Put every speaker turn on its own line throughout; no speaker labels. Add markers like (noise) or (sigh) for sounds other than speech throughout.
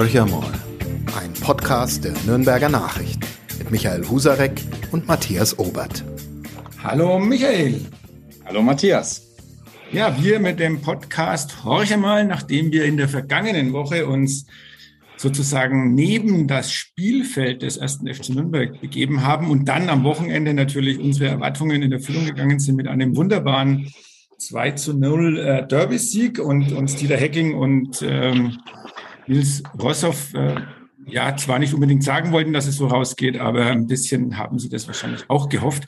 Horcher mal. Ein Podcast der Nürnberger Nachrichten mit Michael Husarek und Matthias Obert.
Hallo Michael.
Hallo Matthias.
Ja, wir mit dem Podcast Horcher mal, nachdem wir in der vergangenen Woche uns sozusagen neben das Spielfeld des ersten FC Nürnberg begeben haben und dann am Wochenende natürlich unsere Erwartungen in Erfüllung gegangen sind mit einem wunderbaren 2 zu 0 äh, Derby-Sieg und, und Steeler Hacking und ähm, Nils Rossoff äh, ja zwar nicht unbedingt sagen wollten, dass es so rausgeht, aber ein bisschen haben sie das wahrscheinlich auch gehofft.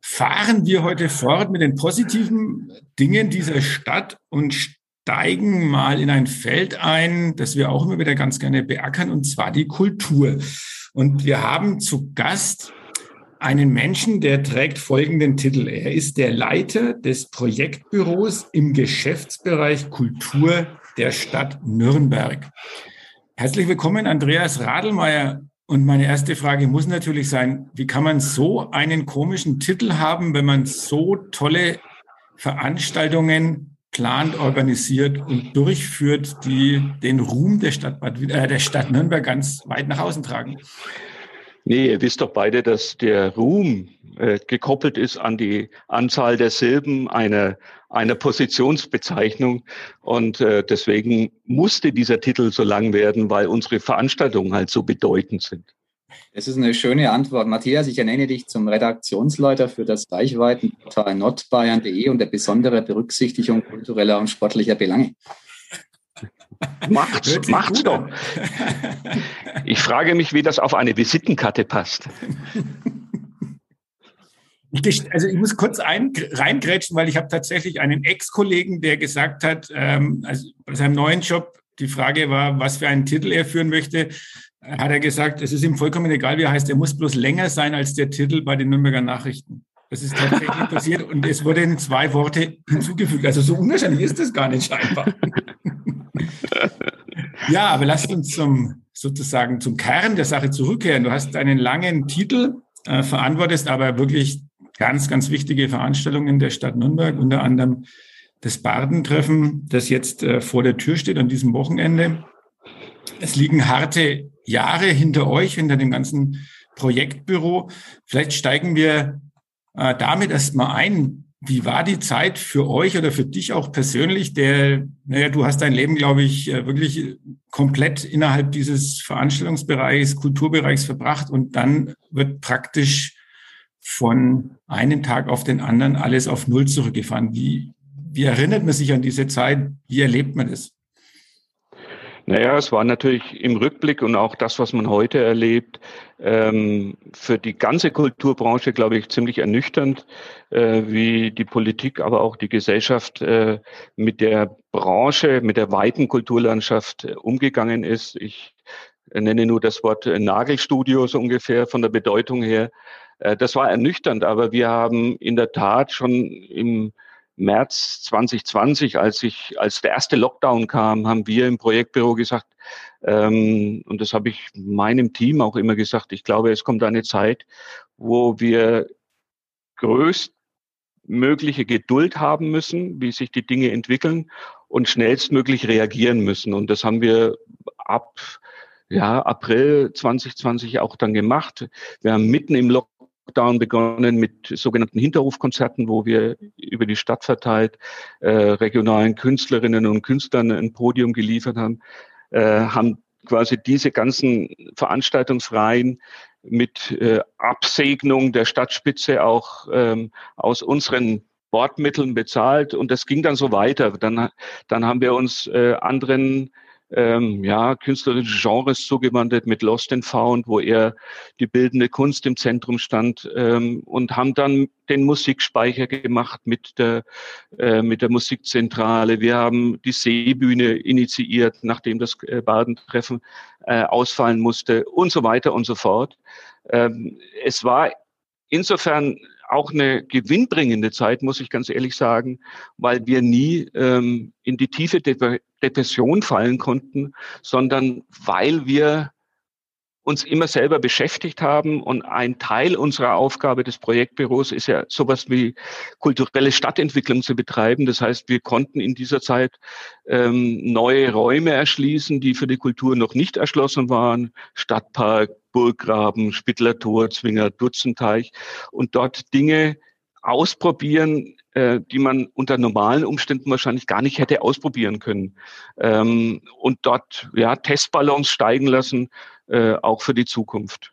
Fahren wir heute fort mit den positiven Dingen dieser Stadt und steigen mal in ein Feld ein, das wir auch immer wieder ganz gerne beackern, und zwar die Kultur. Und wir haben zu Gast einen Menschen, der trägt folgenden Titel. Er ist der Leiter des Projektbüros im Geschäftsbereich Kultur der Stadt Nürnberg. Herzlich willkommen, Andreas Radelmeier. Und meine erste Frage muss natürlich sein, wie kann man so einen komischen Titel haben, wenn man so tolle Veranstaltungen plant, organisiert und durchführt, die den Ruhm der Stadt, Bad, äh, der Stadt Nürnberg ganz weit nach außen tragen.
Nee, ihr wisst doch beide, dass der Ruhm äh, gekoppelt ist an die Anzahl der Silben einer, einer Positionsbezeichnung. Und äh, deswegen musste dieser Titel so lang werden, weil unsere Veranstaltungen halt so bedeutend sind.
Das ist eine schöne Antwort. Matthias, ich ernenne dich zum Redaktionsleiter für das Reichweitenportal nordbayern.de und der besondere Berücksichtigung kultureller und sportlicher Belange.
Macht's, macht's doch. (laughs) Ich frage mich, wie das auf eine Visitenkarte passt.
Ich, also ich muss kurz ein, reingrätschen, weil ich habe tatsächlich einen Ex-Kollegen, der gesagt hat, ähm, also bei seinem neuen Job, die Frage war, was für einen Titel er führen möchte hat er gesagt, es ist ihm vollkommen egal, wie er heißt, er muss bloß länger sein als der Titel bei den Nürnberger Nachrichten. Das ist tatsächlich passiert und es wurde in zwei Worte (clears throat) hinzugefügt. Also so unwahrscheinlich ist das gar nicht scheinbar. (laughs) ja, aber lasst uns zum sozusagen zum Kern der Sache zurückkehren. Du hast einen langen Titel, äh, verantwortest aber wirklich ganz, ganz wichtige Veranstaltungen der Stadt Nürnberg, unter anderem das Bardentreffen, das jetzt äh, vor der Tür steht an diesem Wochenende. Es liegen harte Jahre hinter euch, hinter dem ganzen Projektbüro. Vielleicht steigen wir äh, damit erstmal ein. Wie war die Zeit für euch oder für dich auch persönlich? Der, naja, du hast dein Leben, glaube ich, äh, wirklich komplett innerhalb dieses Veranstaltungsbereichs, Kulturbereichs verbracht und dann wird praktisch von einem Tag auf den anderen alles auf Null zurückgefahren. Wie, wie erinnert man sich an diese Zeit? Wie erlebt man das?
Naja, es war natürlich im Rückblick und auch das, was man heute erlebt, ähm, für die ganze Kulturbranche, glaube ich, ziemlich ernüchternd, äh, wie die Politik, aber auch die Gesellschaft äh, mit der Branche, mit der weiten Kulturlandschaft äh, umgegangen ist. Ich nenne nur das Wort Nagelstudio so ungefähr von der Bedeutung her. das war ernüchternd, aber wir haben in der Tat schon im März 2020, als ich, als der erste Lockdown kam, haben wir im Projektbüro gesagt, ähm, und das habe ich meinem Team auch immer gesagt, ich glaube, es kommt eine Zeit, wo wir größtmögliche Geduld haben müssen, wie sich die Dinge entwickeln und schnellstmöglich reagieren müssen. Und das haben wir ab ja, April 2020 auch dann gemacht. Wir haben mitten im Lockdown Lockdown begonnen mit sogenannten Hinterhofkonzerten, wo wir über die Stadt verteilt äh, regionalen Künstlerinnen und Künstlern ein Podium geliefert haben, äh, haben quasi diese ganzen Veranstaltungsreihen mit äh, Absegnung der Stadtspitze auch ähm, aus unseren Bordmitteln bezahlt und das ging dann so weiter. Dann, dann haben wir uns äh, anderen ähm, ja, künstlerische Genres zugewandert mit Lost and Found, wo eher die bildende Kunst im Zentrum stand ähm, und haben dann den Musikspeicher gemacht mit der, äh, mit der Musikzentrale. Wir haben die Seebühne initiiert, nachdem das äh, Badentreffen äh, ausfallen musste und so weiter und so fort. Ähm, es war insofern auch eine gewinnbringende Zeit, muss ich ganz ehrlich sagen, weil wir nie ähm, in die tiefe De Depression fallen konnten, sondern weil wir uns immer selber beschäftigt haben. Und ein Teil unserer Aufgabe des Projektbüros ist ja sowas wie kulturelle Stadtentwicklung zu betreiben. Das heißt, wir konnten in dieser Zeit ähm, neue Räume erschließen, die für die Kultur noch nicht erschlossen waren. Stadtpark, Burggraben, Spittlertor, Zwinger, Dutzenteich und dort Dinge ausprobieren, äh, die man unter normalen Umständen wahrscheinlich gar nicht hätte ausprobieren können. Ähm, und dort ja, Testballons steigen lassen, äh, auch für die Zukunft.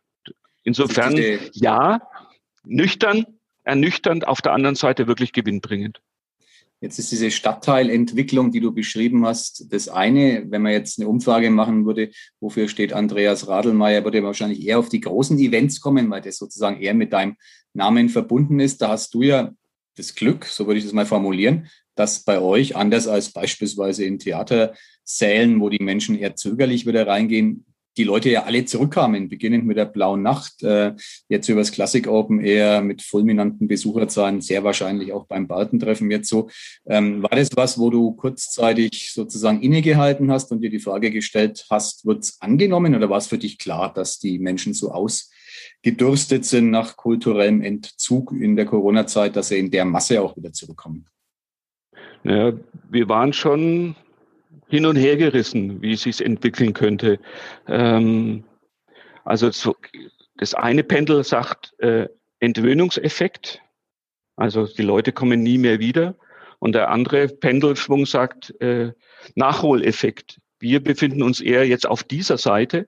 Insofern, ja, nüchtern, ernüchternd, auf der anderen Seite wirklich gewinnbringend.
Jetzt ist diese Stadtteilentwicklung, die du beschrieben hast, das eine. Wenn man jetzt eine Umfrage machen würde, wofür steht Andreas Radelmeier, würde er wahrscheinlich eher auf die großen Events kommen, weil das sozusagen eher mit deinem Namen verbunden ist. Da hast du ja das Glück, so würde ich das mal formulieren, dass bei euch, anders als beispielsweise in Theatersälen, wo die Menschen eher zögerlich wieder reingehen, die Leute ja alle zurückkamen, beginnend mit der Blauen Nacht, äh, jetzt übers Classic Open Air mit fulminanten Besucherzahlen, sehr wahrscheinlich auch beim Bartentreffen jetzt so. Ähm, war das was, wo du kurzzeitig sozusagen innegehalten hast und dir die Frage gestellt hast, wird's angenommen oder war es für dich klar, dass die Menschen so ausgedurstet sind nach kulturellem Entzug in der Corona-Zeit, dass sie in der Masse auch wieder zurückkommen?
Ja, wir waren schon hin und her gerissen, wie es sich entwickeln könnte. Ähm, also so, das eine Pendel sagt äh, Entwöhnungseffekt, also die Leute kommen nie mehr wieder. Und der andere Pendelschwung sagt äh, Nachholeffekt. Wir befinden uns eher jetzt auf dieser Seite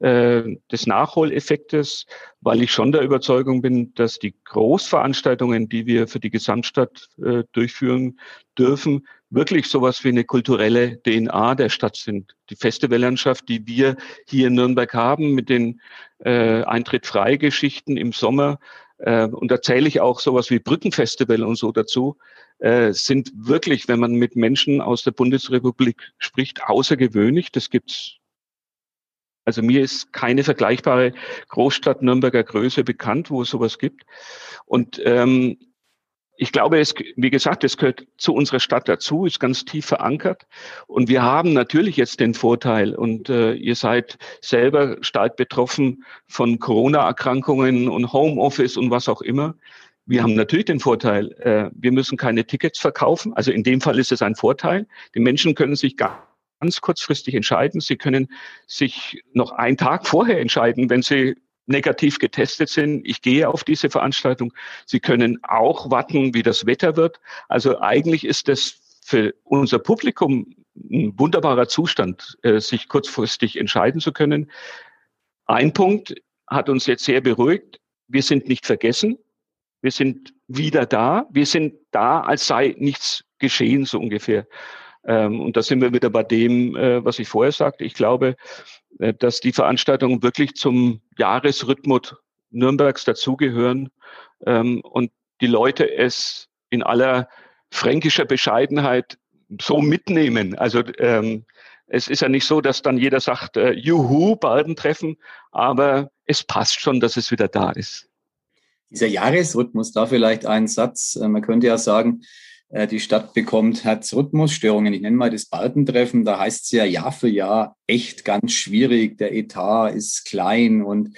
äh, des Nachholeffektes, weil ich schon der Überzeugung bin, dass die Großveranstaltungen, die wir für die Gesamtstadt äh, durchführen dürfen, wirklich sowas wie eine kulturelle DNA der Stadt sind. Die Festivallandschaft, die wir hier in Nürnberg haben, mit den äh, Eintritt-Frei-Geschichten im Sommer, äh, und da zähle ich auch sowas wie Brückenfestival und so dazu, äh, sind wirklich, wenn man mit Menschen aus der Bundesrepublik spricht, außergewöhnlich. Das gibt's also mir ist keine vergleichbare Großstadt Nürnberger Größe bekannt, wo es sowas gibt. Und ähm, ich glaube, es, wie gesagt, es gehört zu unserer Stadt dazu, ist ganz tief verankert. Und wir haben natürlich jetzt den Vorteil, und äh, ihr seid selber stark betroffen von Corona-Erkrankungen und Homeoffice und was auch immer. Wir haben natürlich den Vorteil, äh, wir müssen keine Tickets verkaufen. Also in dem Fall ist es ein Vorteil. Die Menschen können sich gar ganz kurzfristig entscheiden. Sie können sich noch einen Tag vorher entscheiden, wenn Sie negativ getestet sind. Ich gehe auf diese Veranstaltung. Sie können auch warten, wie das Wetter wird. Also eigentlich ist das für unser Publikum ein wunderbarer Zustand, äh, sich kurzfristig entscheiden zu können. Ein Punkt hat uns jetzt sehr beruhigt. Wir sind nicht vergessen. Wir sind wieder da. Wir sind da, als sei nichts geschehen, so ungefähr. Ähm, und da sind wir wieder bei dem, äh, was ich vorher sagte. Ich glaube, äh, dass die Veranstaltungen wirklich zum Jahresrhythmus Nürnbergs dazugehören ähm, und die Leute es in aller fränkischer Bescheidenheit so mitnehmen. Also ähm, es ist ja nicht so, dass dann jeder sagt, äh, juhu, Baldentreffen, aber es passt schon, dass es wieder da ist.
Dieser Jahresrhythmus, da vielleicht ein Satz. Man könnte ja sagen, die Stadt bekommt Herzrhythmusstörungen. Ich nenne mal das Balkentreffen. Da heißt es ja Jahr für Jahr echt ganz schwierig. Der Etat ist klein und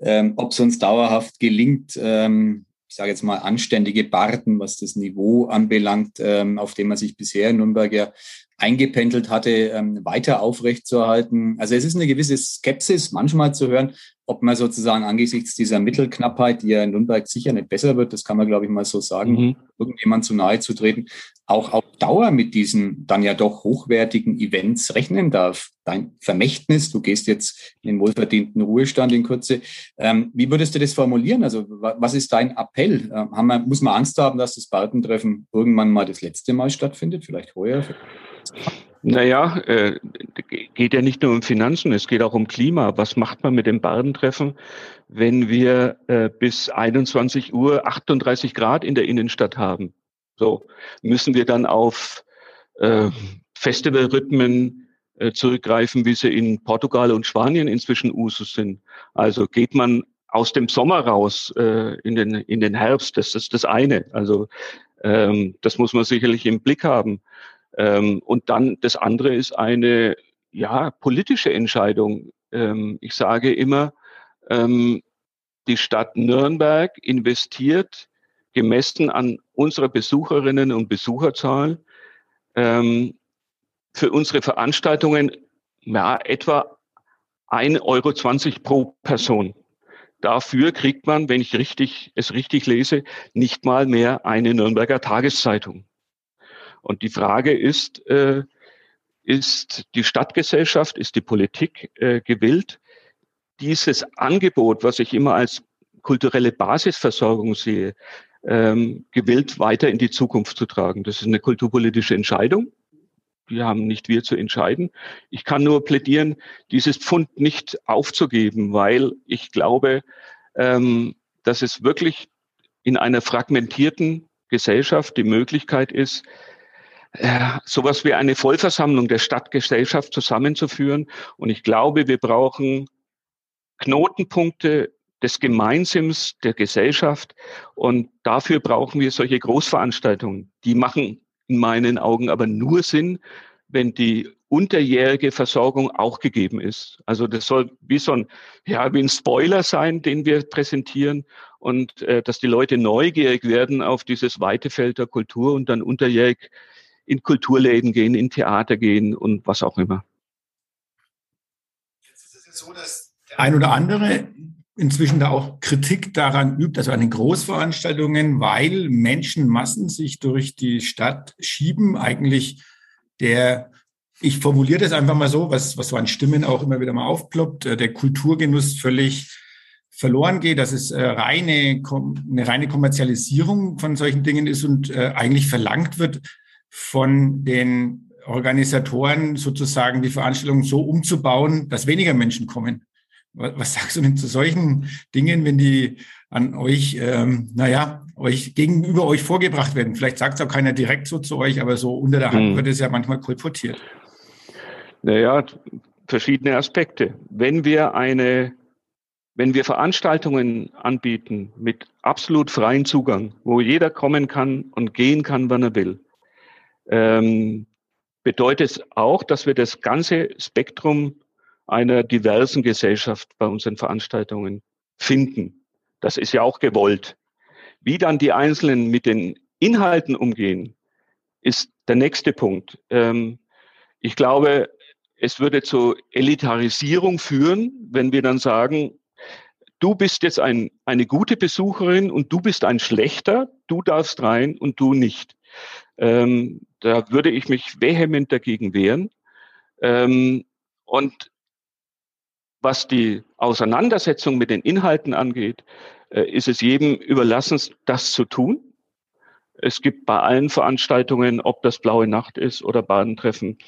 ähm, ob es uns dauerhaft gelingt, ähm, ich sage jetzt mal anständige Barten, was das Niveau anbelangt, ähm, auf dem man sich bisher in Nürnberg ja eingependelt hatte, ähm, weiter aufrechtzuerhalten. Also es ist eine gewisse Skepsis manchmal zu hören, ob man sozusagen angesichts dieser Mittelknappheit, die ja in Nürnberg sicher nicht besser wird, das kann man, glaube ich, mal so sagen, mhm. irgendjemand zu nahe zu treten, auch auf Dauer mit diesen dann ja doch hochwertigen Events rechnen darf. Dein Vermächtnis, du gehst jetzt in den wohlverdienten Ruhestand in Kürze. Ähm, wie würdest du das formulieren? Also was ist dein Appell? Ähm, wir, muss man Angst haben, dass das Bartentreffen irgendwann mal das letzte Mal stattfindet? Vielleicht heuer?
Naja, äh, geht ja nicht nur um Finanzen, es geht auch um Klima. Was macht man mit dem Bardentreffen, wenn wir äh, bis 21 Uhr 38 Grad in der Innenstadt haben? So, müssen wir dann auf äh, Festivalrhythmen äh, zurückgreifen, wie sie in Portugal und Spanien inzwischen Usus sind. Also geht man aus dem Sommer raus äh, in, den, in den Herbst, das ist das eine. Also ähm, das muss man sicherlich im Blick haben. Ähm, und dann das andere ist eine ja, politische Entscheidung. Ähm, ich sage immer, ähm, die Stadt Nürnberg investiert gemessen an unserer Besucherinnen und Besucherzahl ähm, für unsere Veranstaltungen ja, etwa 1,20 Euro pro Person. Dafür kriegt man, wenn ich richtig, es richtig lese, nicht mal mehr eine Nürnberger Tageszeitung. Und die Frage ist, äh, ist die Stadtgesellschaft, ist die Politik äh, gewillt, dieses Angebot, was ich immer als kulturelle Basisversorgung sehe, ähm, gewillt weiter in die Zukunft zu tragen. Das ist eine kulturpolitische Entscheidung. Die haben nicht wir zu entscheiden. Ich kann nur plädieren, dieses Pfund nicht aufzugeben, weil ich glaube, ähm, dass es wirklich in einer fragmentierten Gesellschaft die Möglichkeit ist, äh, sowas wie eine Vollversammlung der Stadtgesellschaft zusammenzuführen. Und ich glaube, wir brauchen Knotenpunkte des Gemeinsams der Gesellschaft. Und dafür brauchen wir solche Großveranstaltungen. Die machen in meinen Augen aber nur Sinn, wenn die unterjährige Versorgung auch gegeben ist. Also das soll wie so ein, ja, wie ein Spoiler sein, den wir präsentieren und äh, dass die Leute neugierig werden auf dieses weite Feld der Kultur und dann unterjährig in Kulturläden gehen, in Theater gehen und was auch immer.
Jetzt ist es ja so, dass der ein oder andere inzwischen da auch Kritik daran übt, also an den Großveranstaltungen, weil Menschenmassen sich durch die Stadt schieben, eigentlich der, ich formuliere das einfach mal so, was, was so an Stimmen auch immer wieder mal aufploppt, äh, der Kulturgenuss völlig verloren geht, dass es äh, reine, eine reine Kommerzialisierung von solchen Dingen ist und äh, eigentlich verlangt wird von den Organisatoren sozusagen die Veranstaltung so umzubauen, dass weniger Menschen kommen. Was sagst du denn zu solchen Dingen, wenn die an euch, ähm, naja, euch gegenüber euch vorgebracht werden? Vielleicht sagt es auch keiner direkt so zu euch, aber so unter der Hand hm. wird es ja manchmal kolportiert.
Naja, verschiedene Aspekte. Wenn wir eine, wenn wir Veranstaltungen anbieten mit absolut freiem Zugang, wo jeder kommen kann und gehen kann, wann er will, ähm, bedeutet es auch, dass wir das ganze Spektrum einer diversen Gesellschaft bei unseren Veranstaltungen finden. Das ist ja auch gewollt. Wie dann die Einzelnen mit den Inhalten umgehen, ist der nächste Punkt. Ähm, ich glaube, es würde zur Elitarisierung führen, wenn wir dann sagen, du bist jetzt ein, eine gute Besucherin und du bist ein schlechter, du darfst rein und du nicht. Ähm, da würde ich mich vehement dagegen wehren. Ähm, und was die Auseinandersetzung mit den Inhalten angeht, äh, ist es jedem überlassen, das zu tun. Es gibt bei allen Veranstaltungen, ob das Blaue Nacht ist oder Badentreffen,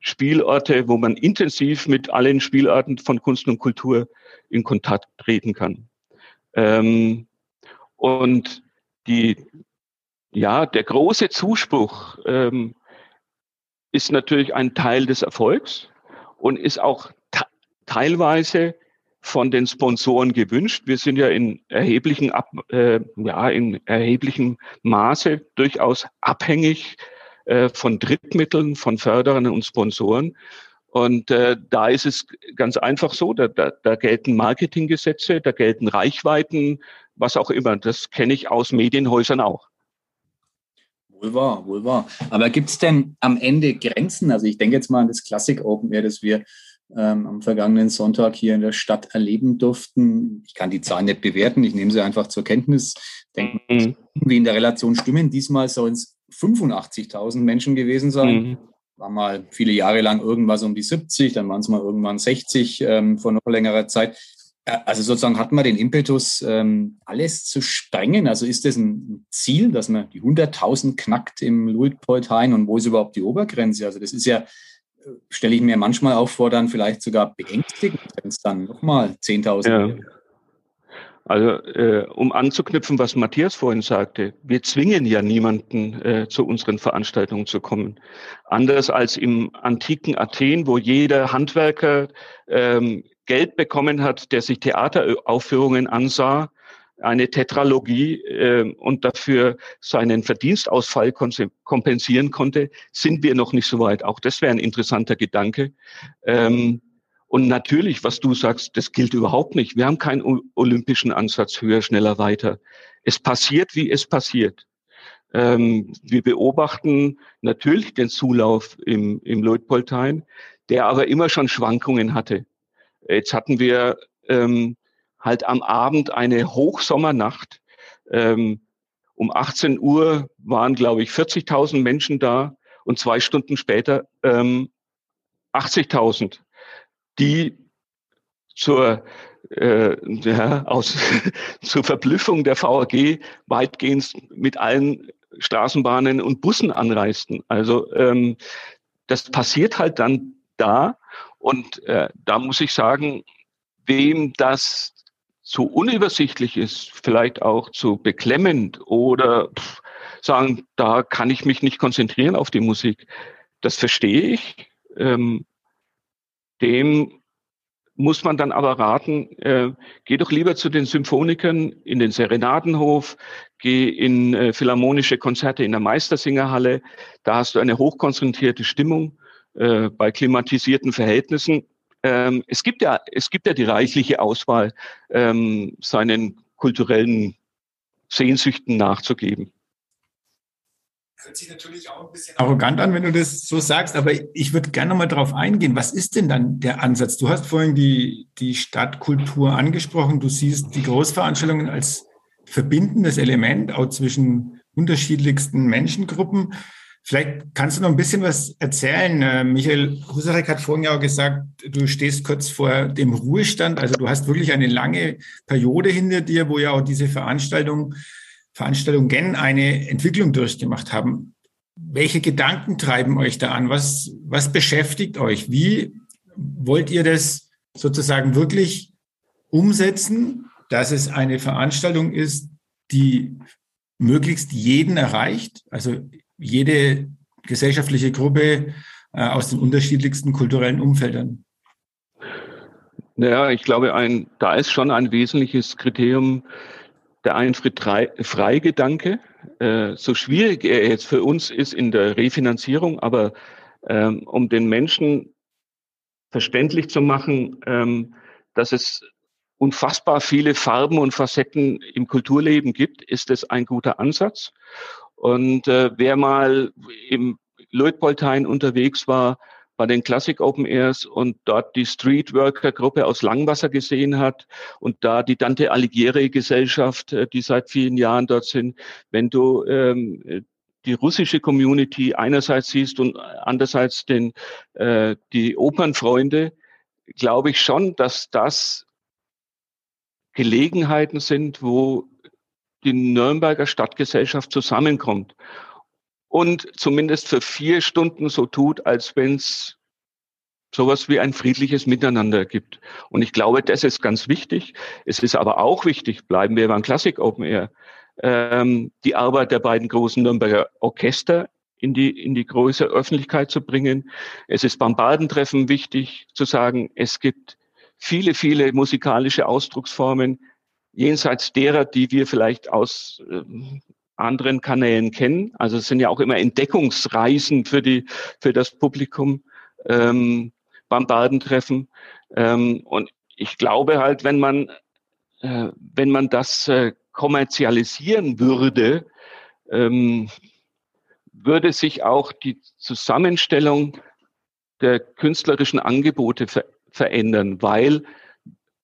Spielorte, wo man intensiv mit allen Spielarten von Kunst und Kultur in Kontakt treten kann. Ähm, und die, ja, der große Zuspruch ähm, ist natürlich ein Teil des Erfolgs und ist auch teilweise von den Sponsoren gewünscht. Wir sind ja in erheblichen, Ab, äh, ja, in erheblichem Maße durchaus abhängig äh, von Drittmitteln, von Förderern und Sponsoren. Und äh, da ist es ganz einfach so, da, da, da gelten Marketinggesetze, da gelten Reichweiten, was auch immer. Das kenne ich aus Medienhäusern auch.
Wohl wahr, wohl wahr. Aber gibt es denn am Ende Grenzen? Also ich denke jetzt mal an das Classic Open Air, das wir ähm, am vergangenen Sonntag hier in der Stadt erleben durften. Ich kann die Zahlen nicht bewerten, ich nehme sie einfach zur Kenntnis. Denke, mhm. wie in der Relation stimmen. Diesmal sollen es 85.000 Menschen gewesen sein. Mhm. War mal viele Jahre lang irgendwas um die 70, dann waren es mal irgendwann 60 ähm, vor noch längerer Zeit. Äh, also sozusagen hat man den Impetus, ähm, alles zu sprengen. Also ist das ein Ziel, dass man die 100.000 knackt im Luitpoldhain und wo ist überhaupt die Obergrenze? Also das ist ja stelle ich mir manchmal auch vor, dann vielleicht sogar beängstigend, wenn es dann nochmal 10.000 ja.
Also äh, um anzuknüpfen, was Matthias vorhin sagte, wir zwingen ja niemanden äh, zu unseren Veranstaltungen zu kommen. Anders als im antiken Athen, wo jeder Handwerker ähm, Geld bekommen hat, der sich Theateraufführungen ansah, eine Tetralogie äh, und dafür seinen Verdienstausfall kompensieren konnte, sind wir noch nicht so weit. Auch das wäre ein interessanter Gedanke. Ähm, Und natürlich, was du sagst, das gilt überhaupt nicht. Wir haben keinen olympischen Ansatz höher, schneller, weiter. Es passiert, wie es passiert. Ähm, wir beobachten natürlich den Zulauf im, im Leutpoltein, der aber immer schon Schwankungen hatte. Jetzt hatten wir ähm, halt am Abend eine Hochsommernacht. Ähm, um 18 Uhr waren, glaube ich, 40.000 Menschen da und zwei Stunden später ähm, 80.000 die zur, äh, ja, aus, (laughs) zur Verblüffung der VAG weitgehend mit allen Straßenbahnen und Bussen anreisten. Also ähm, das passiert halt dann da und äh, da muss ich sagen, wem das zu unübersichtlich ist, vielleicht auch zu beklemmend oder pff, sagen, da kann ich mich nicht konzentrieren auf die Musik. Das verstehe ich. Ähm, dem muss man dann aber raten, äh, geh doch lieber zu den Symphonikern in den Serenadenhof, geh in äh, philharmonische Konzerte in der Meistersingerhalle. Da hast du eine hochkonzentrierte Stimmung äh, bei klimatisierten Verhältnissen. Ähm, es gibt ja, es gibt ja die reichliche Auswahl, ähm, seinen kulturellen Sehnsüchten nachzugeben
hört sich natürlich auch ein bisschen arrogant an, wenn du das so sagst, aber ich würde gerne mal darauf eingehen. Was ist denn dann der Ansatz? Du hast vorhin die, die Stadtkultur angesprochen. Du siehst die Großveranstaltungen als verbindendes Element auch zwischen unterschiedlichsten Menschengruppen. Vielleicht kannst du noch ein bisschen was erzählen. Äh, Michael Husarek hat vorhin ja auch gesagt, du stehst kurz vor dem Ruhestand. Also du hast wirklich eine lange Periode hinter dir, wo ja auch diese Veranstaltung Veranstaltungen eine Entwicklung durchgemacht haben. Welche Gedanken treiben euch da an? Was, was beschäftigt euch? Wie wollt ihr das sozusagen wirklich umsetzen, dass es eine Veranstaltung ist, die möglichst jeden erreicht, also jede gesellschaftliche Gruppe äh, aus den unterschiedlichsten kulturellen Umfeldern?
Naja, ich glaube, ein, da ist schon ein wesentliches Kriterium der Eintritt-Frei-Gedanke, äh, so schwierig er jetzt für uns ist in der Refinanzierung, aber ähm, um den Menschen verständlich zu machen, ähm, dass es unfassbar viele Farben und Facetten im Kulturleben gibt, ist es ein guter Ansatz. Und äh, wer mal im Leutpoltein unterwegs war, bei den Classic Open Airs und dort die Streetworker Gruppe aus Langwasser gesehen hat und da die Dante Alighieri Gesellschaft, äh, die seit vielen Jahren dort sind, wenn du ähm, die russische Community einerseits siehst und andererseits den, äh, die Opernfreunde, glaube ich schon, dass das Gelegenheiten sind, wo die Nürnberger Stadtgesellschaft zusammenkommt und zumindest für vier Stunden so tut, als wenn es sowas wie ein friedliches Miteinander gibt. Und ich glaube, das ist ganz wichtig. Es ist aber auch wichtig, bleiben wir beim Classic Open Air, ähm, die Arbeit der beiden großen Nürnberger Orchester in die, in die große Öffentlichkeit zu bringen. Es ist beim Badentreffen wichtig zu sagen, es gibt viele, viele musikalische Ausdrucksformen, jenseits derer, die wir vielleicht aus äh, anderen Kanälen kennen. Also es sind ja auch immer Entdeckungsreisen für die für das Publikum ähm, beim Badentreffen. Ähm, und ich glaube halt, wenn man äh, wenn man das äh, kommerzialisieren würde, ähm, würde sich auch die Zusammenstellung der künstlerischen Angebote ver verändern, weil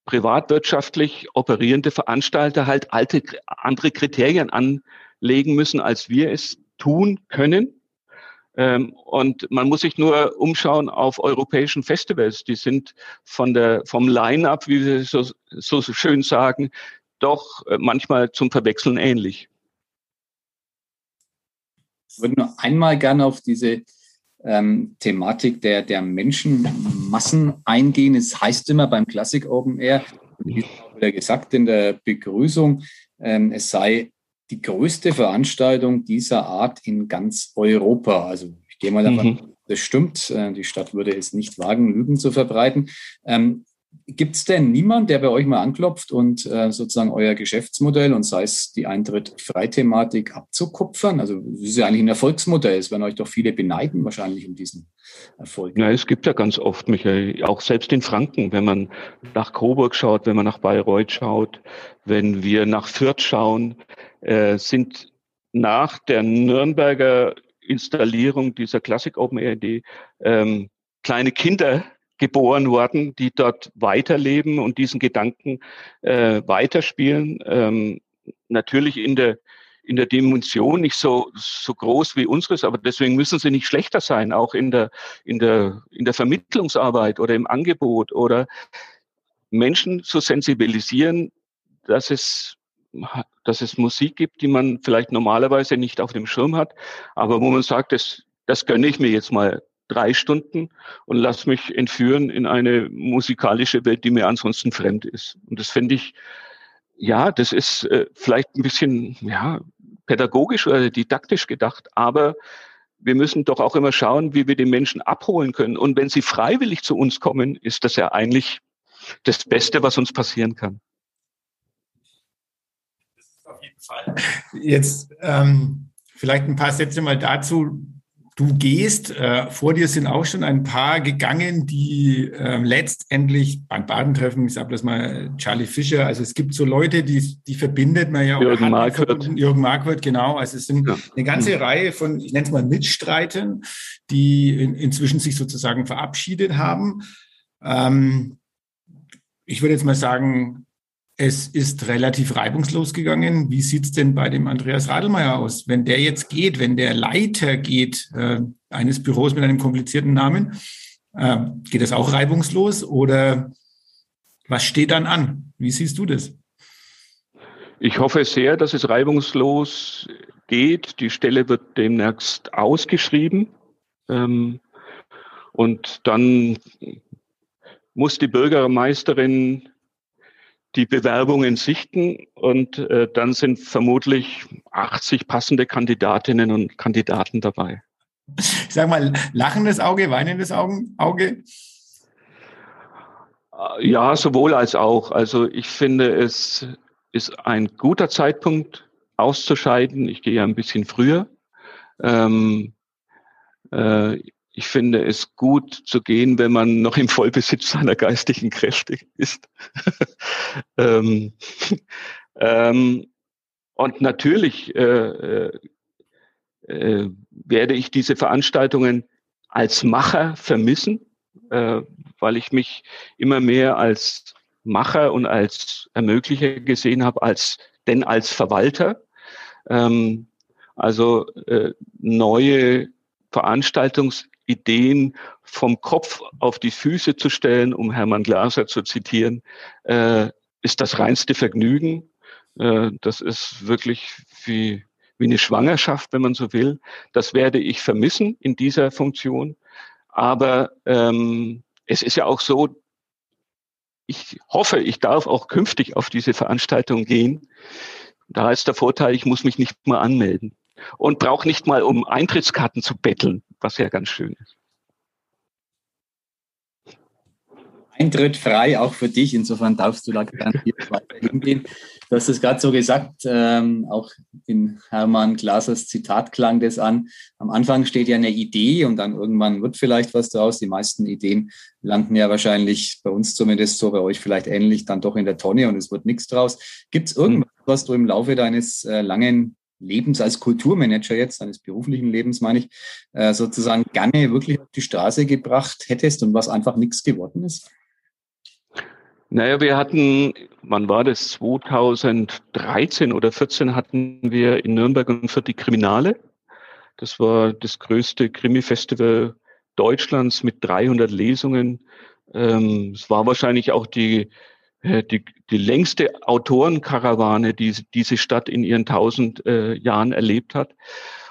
privatwirtschaftlich operierende Veranstalter halt alte andere Kriterien an legen müssen, als wir es tun können. Ähm, und man muss sich nur umschauen auf europäischen Festivals. Die sind von der, vom Line-up, wie wir so, so schön sagen, doch äh, manchmal zum Verwechseln ähnlich.
Ich würde nur einmal gerne auf diese ähm, Thematik der, der Menschenmassen eingehen. Es heißt immer beim Classic Open Air, wie wieder gesagt in der Begrüßung, ähm, es sei die größte Veranstaltung dieser Art in ganz Europa. Also ich gehe mal davon, mhm. das stimmt. Äh, die Stadt würde es nicht wagen, Lügen zu verbreiten. Ähm, Gibt es denn niemand, der bei euch mal anklopft und äh, sozusagen euer Geschäftsmodell und sei es die Eintritt-Freithematik abzukupfern? Also das ist ja eigentlich ein Erfolgsmodell. Es werden euch doch viele beneiden wahrscheinlich um diesen Erfolg.
Ja, es gibt ja ganz oft, Michael, auch selbst in Franken, wenn man nach Coburg schaut, wenn man nach Bayreuth schaut, wenn wir nach Fürth schauen, äh, sind nach der Nürnberger Installierung dieser Classic Open ARD ähm, kleine Kinder geboren worden, die dort weiterleben und diesen Gedanken äh, weiterspielen. Ähm, natürlich in der in der Dimension nicht so so groß wie unseres, aber deswegen müssen sie nicht schlechter sein, auch in der in der in der Vermittlungsarbeit oder im Angebot oder Menschen zu sensibilisieren, dass es dass es Musik gibt, die man vielleicht normalerweise nicht auf dem Schirm hat, aber wo man sagt, das, das gönne ich mir jetzt mal drei Stunden und lass mich entführen in eine musikalische Welt, die mir ansonsten fremd ist. Und das finde ich, ja, das ist äh, vielleicht ein bisschen ja, pädagogisch oder didaktisch gedacht, aber wir müssen doch auch immer schauen, wie wir die Menschen abholen können. Und wenn sie freiwillig zu uns kommen, ist das ja eigentlich das Beste, was uns passieren kann.
Auf jeden Fall. Jetzt ähm, vielleicht ein paar Sätze mal dazu Du gehst, äh, vor dir sind auch schon ein paar gegangen, die äh, letztendlich beim Badentreffen, ich sage das mal, Charlie Fischer, also es gibt so Leute, die, die verbindet man ja.
Jürgen Marquardt.
Jürgen Marquardt, genau. Also es sind ja. eine ganze mhm. Reihe von, ich nenne es mal Mitstreitern, die in, inzwischen sich sozusagen verabschiedet haben. Ähm, ich würde jetzt mal sagen, es ist relativ reibungslos gegangen. Wie sieht's denn bei dem Andreas Radelmeier aus? Wenn der jetzt geht, wenn der Leiter geht äh, eines Büros mit einem komplizierten Namen, äh, geht das auch reibungslos oder was steht dann an? Wie siehst du das?
Ich hoffe sehr, dass es reibungslos geht. Die Stelle wird demnächst ausgeschrieben. Ähm, und dann muss die Bürgermeisterin die Bewerbungen sichten und äh, dann sind vermutlich 80 passende Kandidatinnen und Kandidaten dabei.
Ich sag mal, lachendes Auge, weinendes Auge?
Äh, ja, sowohl als auch. Also ich finde, es ist ein guter Zeitpunkt auszuscheiden. Ich gehe ja ein bisschen früher. Ähm, äh, ich finde es gut zu gehen, wenn man noch im Vollbesitz seiner geistigen Kräfte ist. (laughs) ähm, (laughs) ähm, und natürlich äh, äh, äh, werde ich diese Veranstaltungen als Macher vermissen, äh, weil ich mich immer mehr als Macher und als Ermöglicher gesehen habe, als denn als Verwalter. Ähm, also äh, neue Veranstaltungs Ideen vom Kopf auf die Füße zu stellen, um Hermann Glaser zu zitieren, äh, ist das reinste Vergnügen. Äh, das ist wirklich wie, wie eine Schwangerschaft, wenn man so will. Das werde ich vermissen in dieser Funktion. Aber ähm, es ist ja auch so, ich hoffe, ich darf auch künftig auf diese Veranstaltung gehen. Da ist der Vorteil, ich muss mich nicht mal anmelden und brauche nicht mal um Eintrittskarten zu betteln was ja ganz schön ist.
Eintritt frei auch für dich. Insofern darfst du da gerne (laughs) hingehen. Du hast es gerade so gesagt, ähm, auch in Hermann Glasers Zitat klang das an. Am Anfang steht ja eine Idee und dann irgendwann wird vielleicht was daraus. Die meisten Ideen landen ja wahrscheinlich bei uns zumindest so, bei euch vielleicht ähnlich, dann doch in der Tonne und es wird nichts draus. Gibt es irgendwas, was du im Laufe deines äh, langen Lebens als Kulturmanager jetzt, seines beruflichen Lebens meine ich, äh, sozusagen gerne wirklich auf die Straße gebracht hättest und was einfach nichts geworden ist?
Naja, wir hatten, wann war das? 2013 oder 14 hatten wir in Nürnberg und für die Kriminale. Das war das größte Krimi-Festival Deutschlands mit 300 Lesungen. Ähm, es war wahrscheinlich auch die die, die längste Autorenkarawane, die diese Stadt in ihren tausend äh, Jahren erlebt hat.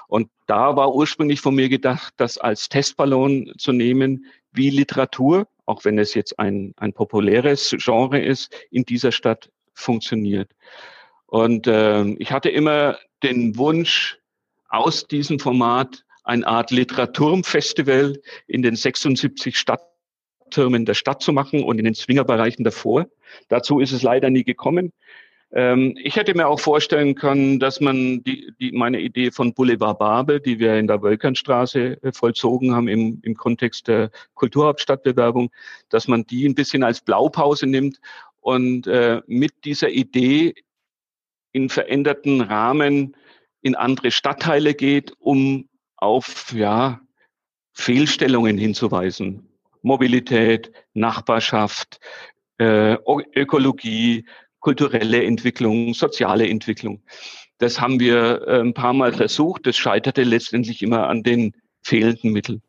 Und da war ursprünglich von mir gedacht, das als Testballon zu nehmen, wie Literatur, auch wenn es jetzt ein, ein populäres Genre ist, in dieser Stadt funktioniert. Und äh, ich hatte immer den Wunsch, aus diesem Format eine Art Literaturfestival in den 76 Stadt Stadttürmen der Stadt zu machen und in den Zwingerbereichen davor. Dazu ist es leider nie gekommen. Ähm, ich hätte mir auch vorstellen können, dass man die, die, meine Idee von Boulevard Babel, die wir in der Wölkernstraße äh, vollzogen haben im, im Kontext der Kulturhauptstadtbewerbung, dass man die ein bisschen als Blaupause nimmt und äh, mit dieser Idee in veränderten Rahmen in andere Stadtteile geht, um auf ja, Fehlstellungen hinzuweisen. Mobilität, Nachbarschaft, äh, Ökologie, kulturelle Entwicklung, soziale Entwicklung. Das haben wir äh, ein paar Mal versucht. Das scheiterte letztendlich immer an den fehlenden Mitteln.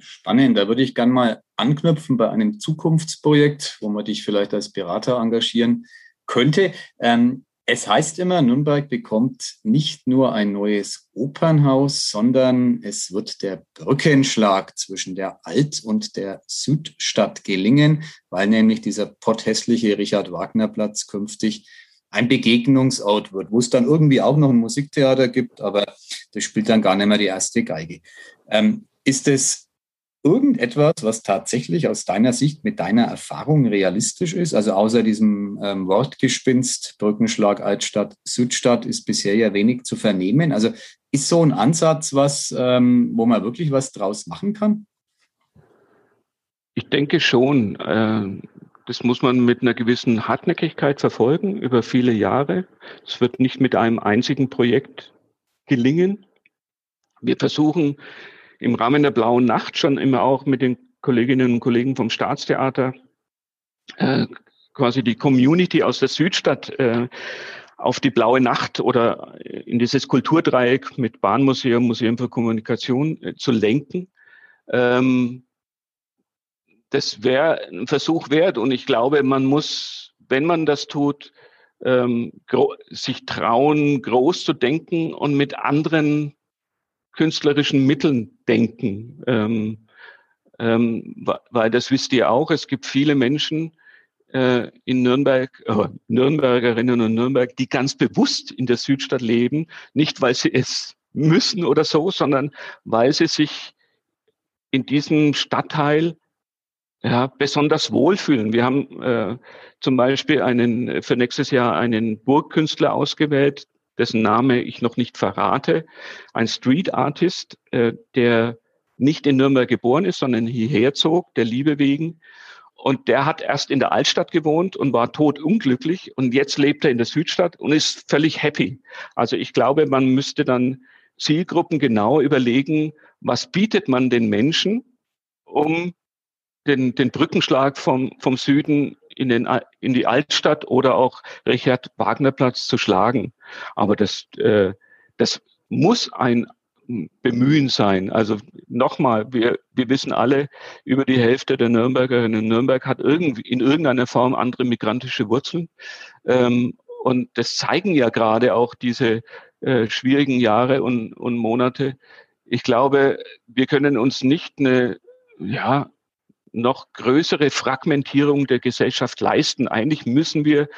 Spannend, da würde ich gerne mal anknüpfen bei einem Zukunftsprojekt, wo man dich vielleicht als Berater engagieren könnte. Ähm, es heißt immer, Nürnberg bekommt nicht nur ein neues Opernhaus, sondern es wird der Brückenschlag zwischen der Alt- und der Südstadt gelingen, weil nämlich dieser potthässliche Richard-Wagner-Platz künftig ein Begegnungsort wird, wo es dann irgendwie auch noch ein Musiktheater gibt, aber das spielt dann gar nicht mehr die erste Geige. Ähm, ist es irgendetwas, was tatsächlich aus deiner Sicht mit deiner Erfahrung realistisch ist? Also außer diesem ähm, Wortgespinst, Brückenschlag Altstadt, Südstadt ist bisher ja wenig zu vernehmen. Also ist so ein Ansatz was, ähm, wo man wirklich was draus machen kann?
Ich denke schon. Äh, das muss man mit einer gewissen Hartnäckigkeit verfolgen über viele Jahre. Es wird nicht mit einem einzigen Projekt gelingen. Wir versuchen im Rahmen der Blauen Nacht schon immer auch mit den Kolleginnen und Kollegen vom Staatstheater äh, quasi die Community aus der Südstadt äh, auf die Blaue Nacht oder in dieses Kulturdreieck mit Bahnmuseum, Museum für Kommunikation äh, zu lenken. Ähm, das wäre ein Versuch wert und ich glaube, man muss, wenn man das tut, ähm, sich trauen, groß zu denken und mit anderen künstlerischen Mitteln denken. Ähm, ähm, weil das wisst ihr auch, es gibt viele Menschen äh, in Nürnberg, äh, Nürnbergerinnen und Nürnberg, die ganz bewusst in der Südstadt leben, nicht weil sie es müssen oder so, sondern weil sie sich in diesem Stadtteil ja, besonders wohlfühlen. Wir haben äh, zum Beispiel einen, für nächstes Jahr einen Burgkünstler ausgewählt, dessen Name ich noch nicht verrate, ein Street Artist, äh, der nicht in Nürnberg geboren ist, sondern hierher zog, der Liebe wegen. Und der hat erst in der Altstadt gewohnt und war totunglücklich und jetzt lebt er in der Südstadt und ist völlig happy. Also ich glaube, man müsste dann Zielgruppen genau überlegen, was bietet man den Menschen, um den, den Brückenschlag vom, vom Süden in, den, in die Altstadt oder auch Richard Wagner Platz zu schlagen. Aber das, äh, das muss ein Bemühen sein. Also nochmal, wir, wir wissen alle, über die Hälfte der Nürnbergerinnen in Nürnberg hat irgendwie in irgendeiner Form andere migrantische Wurzeln. Ähm, und das zeigen ja gerade auch diese äh, schwierigen Jahre und, und Monate. Ich glaube, wir können uns nicht eine, ja, noch größere Fragmentierung der Gesellschaft leisten. Eigentlich müssen wir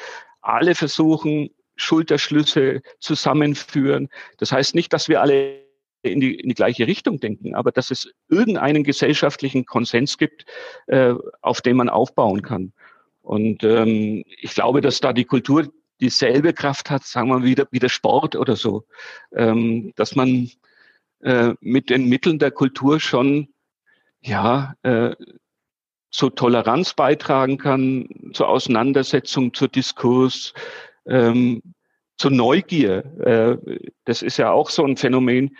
alle versuchen, Schulterschlüsse zusammenführen. Das heißt nicht, dass wir alle in die, in die gleiche Richtung denken, aber dass es irgendeinen gesellschaftlichen Konsens gibt, äh, auf den man aufbauen kann. Und ähm, ich glaube, dass da die Kultur dieselbe Kraft hat, sagen wir wieder wie der Sport oder so, ähm, dass man äh, mit den Mitteln der Kultur schon ja äh, zur Toleranz beitragen kann, zur Auseinandersetzung, zur Diskurs, ähm, zur Neugier. Äh, das ist ja auch so ein Phänomen,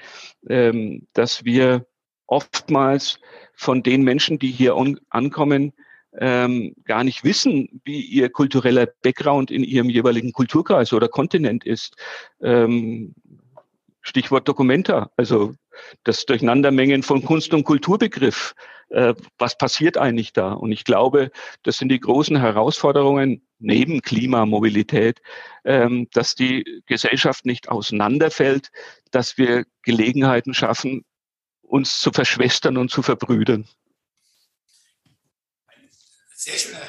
ähm, dass wir oftmals von den Menschen, die hier ankommen, ähm, gar nicht wissen, wie ihr kultureller Background in ihrem jeweiligen Kulturkreis oder Kontinent ist. Ähm, Stichwort Dokumenta, also das Durcheinandermengen von Kunst- und Kulturbegriff. Äh, was passiert eigentlich da? Und ich glaube, das sind die großen Herausforderungen neben Klimamobilität, ähm, dass die Gesellschaft nicht auseinanderfällt, dass wir Gelegenheiten schaffen, uns zu verschwestern und zu verbrüdern.
Sehr schöner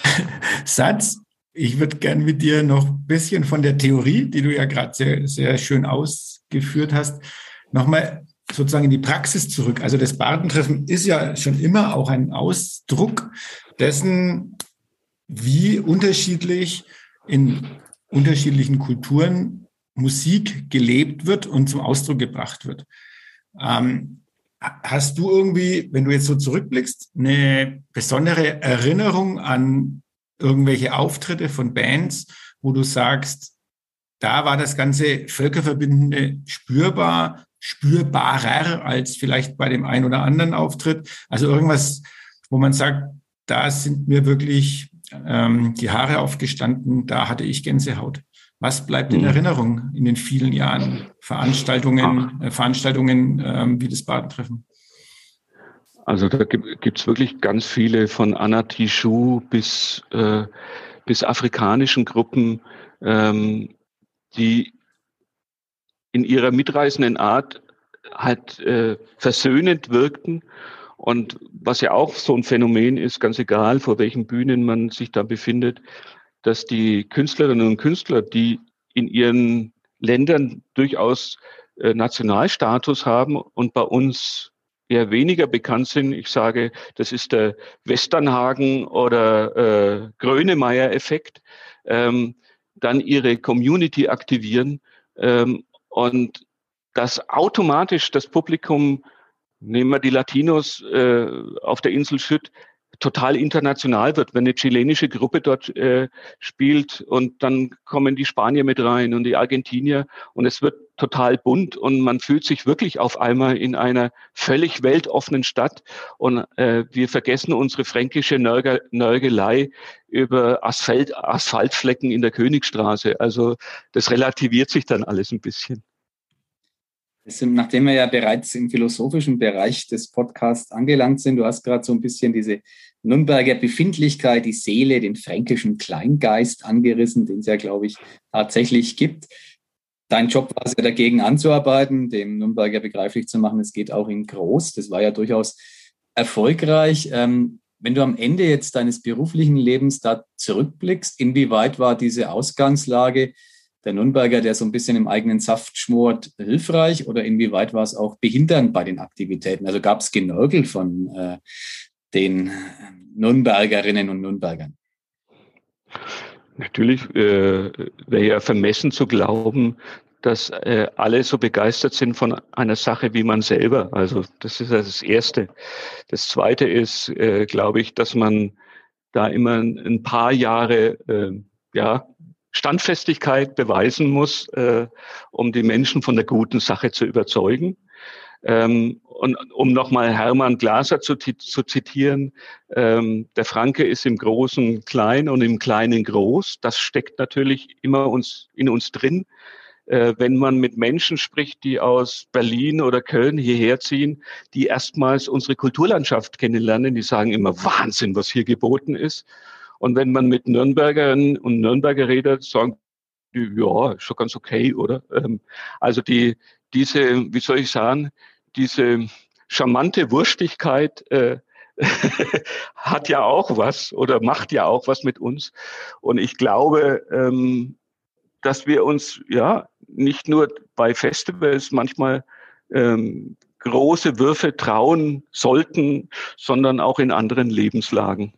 Satz. Ich würde gerne mit dir noch ein bisschen von der Theorie, die du ja gerade sehr, sehr schön ausgeführt hast, nochmal sozusagen in die Praxis zurück. Also das Badentreffen ist ja schon immer auch ein Ausdruck dessen, wie unterschiedlich in unterschiedlichen Kulturen Musik gelebt wird und zum Ausdruck gebracht wird. Ähm, hast du irgendwie, wenn du jetzt so zurückblickst, eine besondere Erinnerung an irgendwelche Auftritte von Bands, wo du sagst, da war das ganze Völkerverbindende spürbar, spürbarer als vielleicht bei dem einen oder anderen Auftritt. Also irgendwas, wo man sagt, da sind mir wirklich ähm, die Haare aufgestanden, da hatte ich Gänsehaut. Was bleibt in mhm. Erinnerung in den vielen Jahren Veranstaltungen, äh, Veranstaltungen ähm, wie das Badentreffen?
Also da gibt es wirklich ganz viele von Anna Tijoux bis, äh, bis afrikanischen Gruppen, ähm, die in ihrer mitreißenden Art halt äh, versöhnend wirkten. Und was ja auch so ein Phänomen ist, ganz egal, vor welchen Bühnen man sich da befindet, dass die Künstlerinnen und Künstler, die in ihren Ländern durchaus äh, Nationalstatus haben und bei uns eher weniger bekannt sind. Ich sage, das ist der Westernhagen oder äh, Grönemeyer-Effekt. Ähm, dann ihre Community aktivieren ähm, und dass automatisch das Publikum, nehmen wir die Latinos äh, auf der Insel Schütt, total international wird, wenn eine chilenische Gruppe dort äh, spielt und dann kommen die Spanier mit rein und die Argentinier und es wird total bunt und man fühlt sich wirklich auf einmal in einer völlig weltoffenen Stadt und äh, wir vergessen unsere fränkische Nörge, Nörgelei über Asphalt, Asphaltflecken in der Königstraße. Also das relativiert sich dann alles ein bisschen.
Sind, nachdem wir ja bereits im philosophischen Bereich des Podcasts angelangt sind, du hast gerade so ein bisschen diese Nürnberger Befindlichkeit, die Seele, den fränkischen Kleingeist angerissen, den es ja, glaube ich, tatsächlich gibt. Dein Job war es ja dagegen anzuarbeiten, dem Nürnberger begreiflich zu machen, es geht auch in groß. Das war ja durchaus erfolgreich. Ähm, wenn du am Ende jetzt deines beruflichen Lebens da zurückblickst, inwieweit war diese Ausgangslage der Nürnberger, der so ein bisschen im eigenen Saft schmort, hilfreich oder inwieweit war es auch behindernd bei den Aktivitäten? Also gab es Genörgel von äh, den Nürnbergerinnen und Nürnbergern?
Natürlich äh, wäre ja vermessen zu glauben, dass äh, alle so begeistert sind von einer Sache wie man selber. Also das ist das Erste. Das Zweite ist, äh, glaube ich, dass man da immer ein paar Jahre äh, ja, Standfestigkeit beweisen muss, äh, um die Menschen von der guten Sache zu überzeugen. Ähm, und um nochmal Hermann Glaser zu, zu zitieren, ähm, der Franke ist im Großen klein und im Kleinen groß. Das steckt natürlich immer uns, in uns drin. Äh, wenn man mit Menschen spricht, die aus Berlin oder Köln hierher ziehen, die erstmals unsere Kulturlandschaft kennenlernen, die sagen immer Wahnsinn, was hier geboten ist. Und wenn man mit Nürnbergerinnen und Nürnberger redet, sagen die, ja, schon ganz okay, oder? Ähm, also die, diese, wie soll ich sagen, diese charmante Wurstigkeit äh, (laughs) hat ja auch was oder macht ja auch was mit uns. Und ich glaube, ähm, dass wir uns ja nicht nur bei Festivals manchmal ähm, große Würfe trauen sollten, sondern auch in anderen Lebenslagen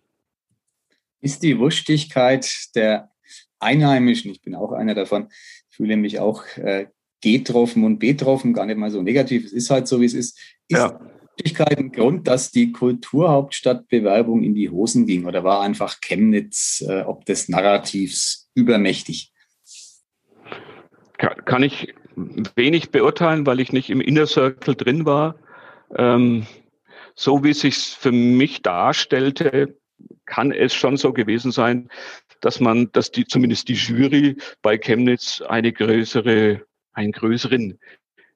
ist die Wurstigkeit der Einheimischen, ich bin auch einer davon, fühle mich auch äh, getroffen und betroffen, gar nicht mal so negativ, es ist halt so, wie es ist, ist ja. Wurstigkeit ein Grund, dass die Kulturhauptstadtbewerbung in die Hosen ging oder war einfach Chemnitz äh, ob des Narrativs übermächtig?
Kann, kann ich wenig beurteilen, weil ich nicht im Inner Circle drin war. Ähm, so wie es sich für mich darstellte, kann es schon so gewesen sein, dass man, dass die, zumindest die Jury bei Chemnitz eine größere, einen größeren,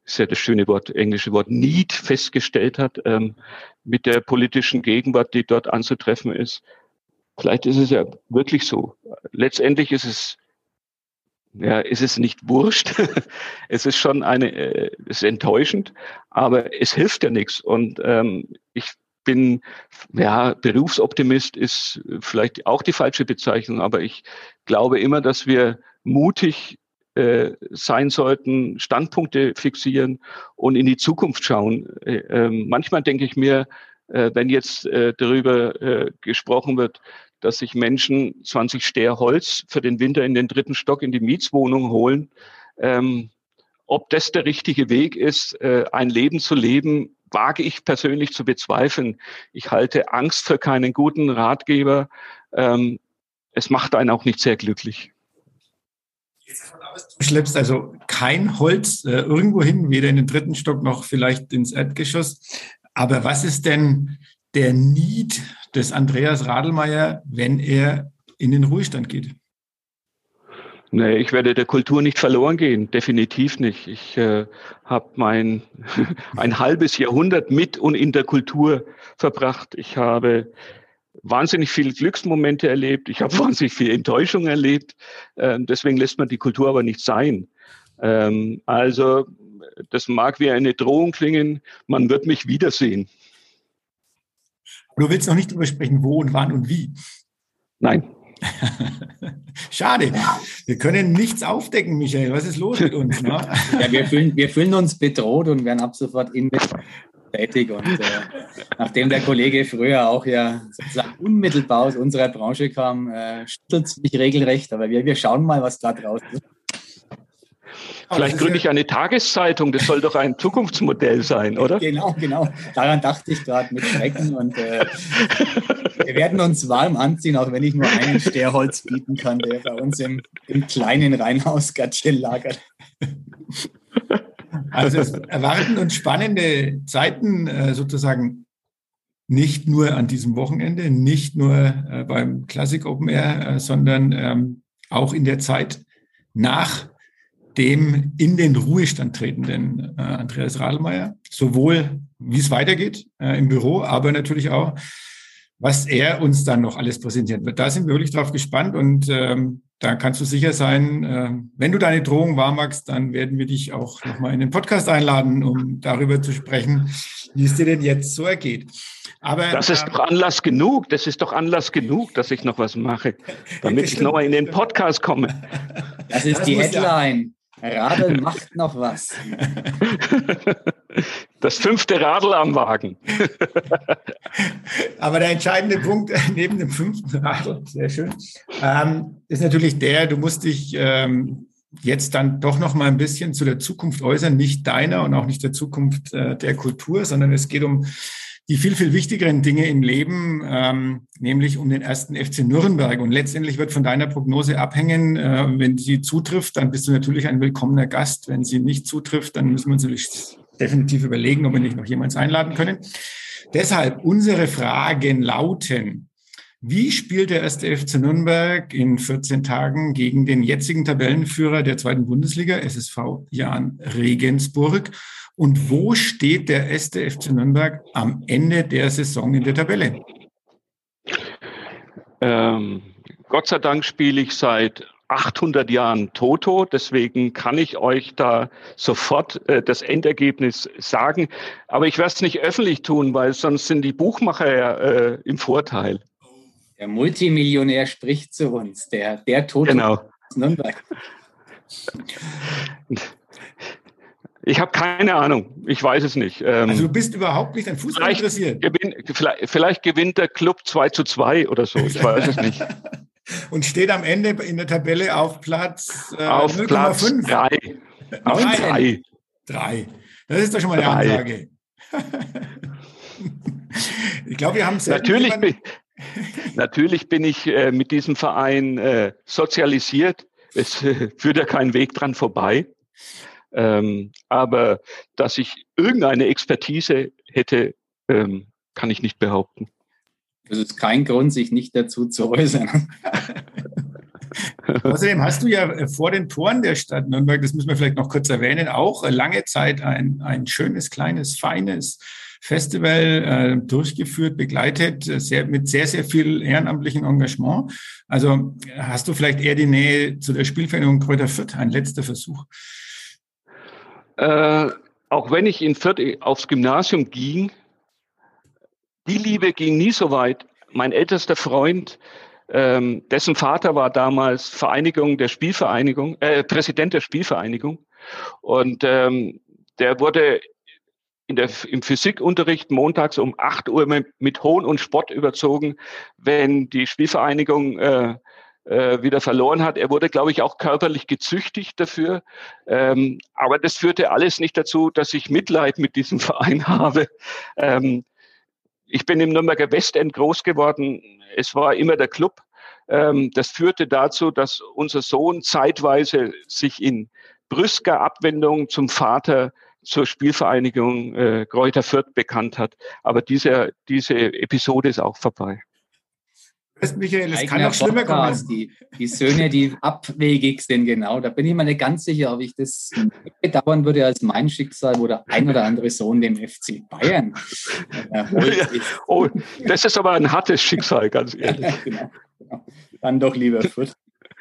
ist ja das schöne Wort, englische Wort, Need festgestellt hat, ähm, mit der politischen Gegenwart, die dort anzutreffen ist. Vielleicht ist es ja wirklich so. Letztendlich ist es, ja, ist es nicht wurscht. (laughs) es ist schon eine, äh, ist enttäuschend, aber es hilft ja nichts. Und ähm, ich bin, ja, Berufsoptimist ist vielleicht auch die falsche Bezeichnung, aber ich glaube immer, dass wir mutig äh, sein sollten, Standpunkte fixieren und in die Zukunft schauen. Äh, äh, manchmal denke ich mir, äh, wenn jetzt darüber gesprochen wird, dass sich Menschen 20 Ster Holz für den Winter in den dritten Stock in die Mietswohnung holen, ähm, ob das der richtige Weg ist, ein Leben zu leben, wage ich persönlich zu bezweifeln. Ich halte Angst für keinen guten Ratgeber. Ähm, es macht einen auch nicht sehr glücklich.
Du schleppst also kein Holz äh, irgendwo hin, weder in den dritten Stock noch vielleicht ins Erdgeschoss. Aber was ist denn der Need des Andreas Radelmeier, wenn er in den Ruhestand geht?
Nee, ich werde der Kultur nicht verloren gehen, definitiv nicht. Ich äh, habe mein (laughs) ein halbes Jahrhundert mit und in der Kultur verbracht. Ich habe wahnsinnig viele Glücksmomente erlebt. Ich habe (laughs) wahnsinnig viel Enttäuschung erlebt. Ähm, deswegen lässt man die Kultur aber nicht sein. Ähm, also das mag wie eine Drohung klingen. Man wird mich wiedersehen.
Du willst noch nicht drüber sprechen, wo und wann und wie.
Nein. (laughs)
Schade. Wir können nichts aufdecken, Michael. Was ist los mit uns? Ne?
Ja, wir, fühlen, wir fühlen uns bedroht und werden ab sofort in tätig. Und äh, nachdem der Kollege früher auch ja sozusagen unmittelbar aus unserer Branche kam, äh, schüttelt es mich regelrecht. Aber wir, wir schauen mal, was da draußen ist.
Vielleicht gründe ich eine Tageszeitung, das soll doch ein Zukunftsmodell sein, oder? (laughs)
Genau, genau. Daran dachte ich gerade mit Schrecken. Und äh, wir werden uns warm anziehen, auch wenn ich nur einen Sterholz bieten kann, der bei uns im, im kleinen Reinhausgärtchen lagert. (laughs)
Also es erwarten uns spannende Zeiten äh, sozusagen nicht nur an diesem Wochenende, nicht nur äh, beim Classic Open Air, äh, sondern ähm, auch in der Zeit nach dem in den Ruhestand tretenden Andreas Radelmeier, sowohl wie es weitergeht im Büro, aber natürlich auch, was er uns dann noch alles präsentieren wird. Da sind wir wirklich drauf gespannt und ähm, da kannst du sicher sein, äh, wenn du deine Drohung wahr magst, dann werden wir dich auch nochmal in den Podcast einladen, um darüber zu sprechen, wie es dir denn jetzt so ergeht.
Aber, das ist äh, doch Anlass genug, das ist doch Anlass genug, dass ich noch was mache, damit ich nochmal in den (laughs) Podcast komme.
Das ist das die Headline. Radl macht noch was. (laughs)
Das fünfte Radl am Wagen. (laughs)
Aber der entscheidende Punkt neben dem fünften Radl, sehr schön, ähm, ist natürlich der, du musst dich ähm, jetzt dann doch noch mal ein bisschen zu der Zukunft äußern, nicht deiner und auch nicht der Zukunft äh, der Kultur, sondern es geht um die viel, viel wichtigeren Dinge im Leben, ähm, nämlich um den ersten FC Nürnberg. Und letztendlich wird von deiner Prognose abhängen. Äh, wenn sie zutrifft, dann bist du natürlich ein willkommener Gast. Wenn sie nicht zutrifft, dann müssen wir uns natürlich definitiv überlegen, ob wir nicht noch jemals einladen können. Deshalb unsere Fragen lauten, wie spielt der erste FC Nürnberg in 14 Tagen gegen den jetzigen Tabellenführer der zweiten Bundesliga, SSV Jan Regensburg? Und wo steht der erste FC Nürnberg am Ende der Saison in der Tabelle?
Ähm, Gott sei Dank spiele ich seit 800 Jahren Toto, deswegen kann ich euch da sofort äh, das Endergebnis sagen. Aber ich werde es nicht öffentlich tun, weil sonst sind die Buchmacher ja äh, im Vorteil.
Der Multimillionär spricht zu uns, der, der Toto
genau. aus Nürnberg. Ich habe keine Ahnung. Ich weiß es nicht.
Ähm, also du bist überhaupt nicht an Fußball interessiert?
Gewinn, vielleicht, vielleicht, gewinnt der Club 2 zu 2 oder so. Ich weiß es nicht. (laughs)
Und steht am Ende in der Tabelle auf Platz
äh, auf 0, Platz 5. 3.
Auf 3. 3. Das ist doch schon mal eine Ansage. ich glaube, wir haben es
natürlich, bin, natürlich bin ich äh, mit diesem Verein äh, sozialisiert. Es äh, führt ja kein Weg dran vorbei. Ähm, aber dass ich irgendeine Expertise hätte, ähm, kann ich nicht behaupten.
Das ist kein Grund, sich nicht dazu zu äußern. (laughs)
Außerdem hast du ja äh, vor den Toren der Stadt Nürnberg, das müssen wir vielleicht noch kurz erwähnen, auch äh, lange Zeit ein, ein schönes, kleines, feines Festival äh, durchgeführt, begleitet, äh, sehr, mit sehr, sehr viel ehrenamtlichen Engagement. Also hast du vielleicht eher die Nähe zu der Spielvereinigung Kräuter Fürth, ein letzter Versuch.
Äh, auch wenn ich in Fürth aufs Gymnasium ging, die Liebe ging nie so weit. Mein ältester Freund Ähm, dessen Vater war damals Vereinigung der Spielvereinigung, äh, Präsident der Spielvereinigung. Und ähm, der wurde der, im Physikunterricht montags um 8 Uhr mit, mit Hohn und Spott überzogen, wenn die Spielvereinigung äh, äh, wieder verloren hat. Er wurde, glaube ich, auch körperlich gezüchtigt dafür. Ähm, aber das führte alles nicht dazu, dass ich Mitleid mit diesem (laughs) Verein habe. Ähm, ich bin im Nürnberger Westend groß geworden. Es war immer der Club. Ähm, das führte dazu, dass unser Sohn zeitweise sich in brüsker Abwendung zum Vater zur Spielvereinigung äh, Kräuter Fürth bekannt hat. Aber diese, diese Episode ist auch vorbei.
Michael, es kann auch schlimmer kommen. Die, die Söhne, die abwegig sind, genau. Da bin ich mir nicht ganz sicher, ob ich das bedauern würde als mein Schicksal, wo der ein oder andere Sohn dem FC Bayern (laughs)
erholt ist. Oh, das ist aber ein hartes Schicksal, ganz ehrlich. (laughs)
genau, genau. Dann doch lieber Fürth.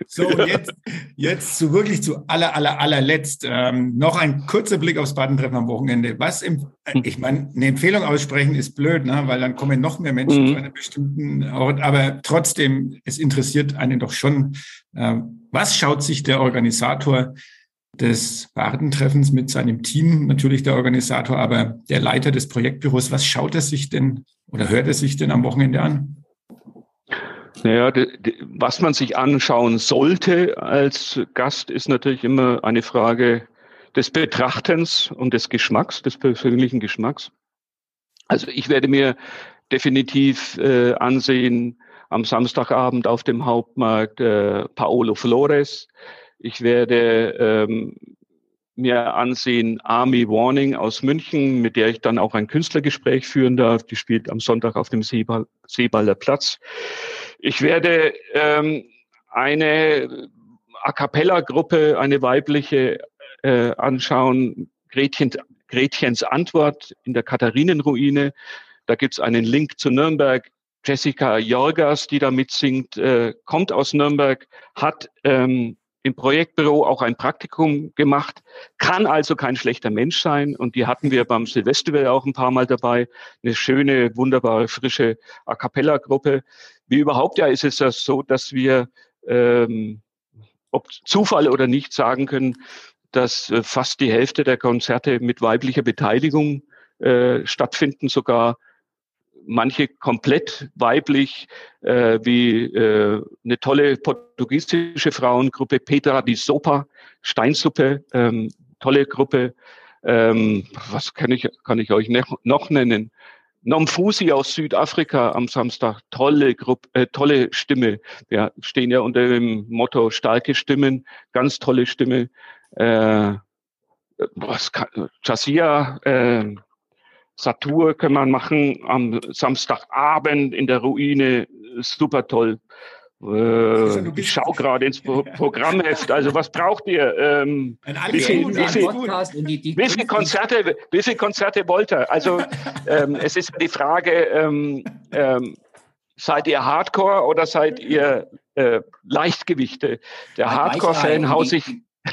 So, jetzt, jetzt zu wirklich zu aller, aller, allerletzt ähm, noch ein kurzer Blick aufs Badentreffen am Wochenende. Was im, hm. ich meine, eine Empfehlung aussprechen ist blöd, ne? weil dann kommen noch mehr Menschen mhm. zu einem bestimmten Ort. Aber trotzdem, es interessiert einen doch schon, äh, was schaut sich der Organisator des Badentreffens mit seinem Team, natürlich der Organisator, aber der Leiter des Projektbüros, was schaut er sich denn oder hört er sich denn am Wochenende an?
Naja, was man sich anschauen sollte als Gast, ist natürlich immer eine Frage des Betrachtens und des Geschmacks, des persönlichen Geschmacks. Also ich werde mir definitiv äh, ansehen am Samstagabend auf dem Hauptmarkt äh, Paolo Flores. Ich werde ähm, mir ansehen Army Warning aus München, mit der ich dann auch ein Künstlergespräch führen darf. Die spielt am Sonntag auf dem Seeball, Seeballer Platz. Ich werde ähm, eine A cappella-Gruppe, eine weibliche, äh, anschauen, Gretchen, Gretchens Antwort in der Katharinenruine. Da gibt's einen Link zu Nürnberg. Jessica Jorgas, die da mitsingt, äh, kommt aus Nürnberg, hat ähm, im Projektbüro auch ein Praktikum gemacht, kann also kein schlechter Mensch sein. Und die hatten wir beim Silvestival auch ein paar Mal dabei. Eine schöne, wunderbare, frische A Cappella-Gruppe. Wie überhaupt ja ist es ja so, dass wir, ähm, ob Zufall oder nicht, sagen können, dass äh, fast die Hälfte der Konzerte mit weiblicher Beteiligung äh, stattfinden, sogar manche komplett weiblich, äh, wie äh, eine tolle portugiesische Frauengruppe, Petra di Sopa, Steinsuppe, ähm, tolle Gruppe. Ähm, was kann ich, kann ich euch noch nennen? Nomfusi aus Südafrika am Samstag, tolle Gruppe, äh, tolle Stimme. Wir stehen ja unter dem Motto starke Stimmen, ganz tolle Stimme. Äh, was kann, Jasia, äh, Satur kann man machen am Samstagabend in der Ruine, super toll. Äh, ich schaue gerade ins (laughs) Programmheft. Also was braucht ihr? Ähm, wie, viel, wie, viel, wie viele Konzerte, wie viele Konzerte wollt ihr? Also (laughs) ähm, es ist die Frage, ähm, ähm, seid ihr Hardcore oder seid ihr äh, Leichtgewichte? Der Hardcore-Fan haut sich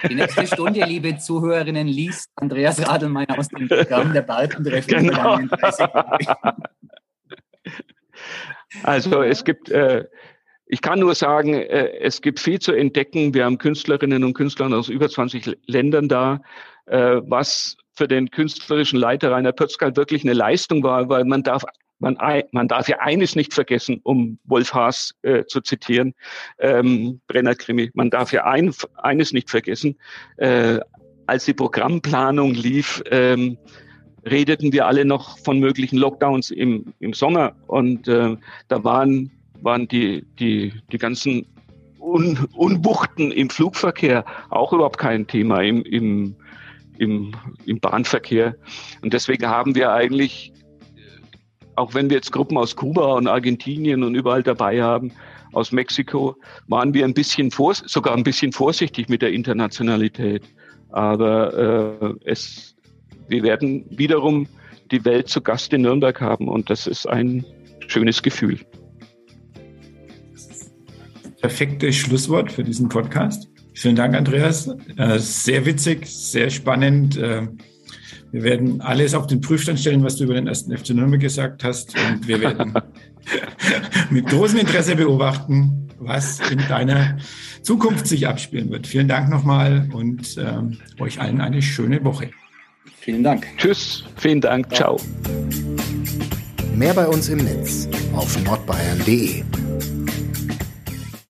die nächste Stunde, liebe Zuhörerinnen, liest Andreas Radelmeier aus dem Programm der Balkentreffen. Genau.
Also es gibt, äh, ich kann nur sagen, äh, es gibt viel zu entdecken. Wir haben Künstlerinnen und Künstler aus über 20 Ländern da, äh, was für den künstlerischen Leiter Rainer Pötzkal wirklich eine Leistung war, weil man darf man, man darf ja eines nicht vergessen, um Wolf Haas äh, zu zitieren, ähm, Brenner-Krimi, man darf ja ein, eines nicht vergessen, äh, als die Programmplanung lief, ähm, redeten wir alle noch von möglichen Lockdowns im, im Sommer und äh, da waren, waren die, die, die ganzen Un Unwuchten im Flugverkehr auch überhaupt kein Thema im, im, im, im Bahnverkehr. Und deswegen haben wir eigentlich auch wenn wir jetzt Gruppen aus Kuba und Argentinien und überall dabei haben, aus Mexiko, waren wir ein bisschen vor, sogar ein bisschen vorsichtig mit der Internationalität. Aber äh, es, wir werden wiederum die Welt zu Gast in Nürnberg haben und das ist ein schönes Gefühl.
Perfektes Schlusswort für diesen Podcast. Vielen Dank, Andreas. Äh, sehr witzig, sehr spannend. Wir werden alles auf den Prüfstand stellen, was du über den ersten FC Nürnberg gesagt hast. Und wir werden (laughs) mit großem Interesse beobachten, was in deiner Zukunft sich abspielen wird. Vielen Dank nochmal und ähm, euch allen eine schöne Woche.
Vielen Dank.
Tschüss, vielen Dank, ciao.
Mehr bei uns im Netz auf nordbayern.de.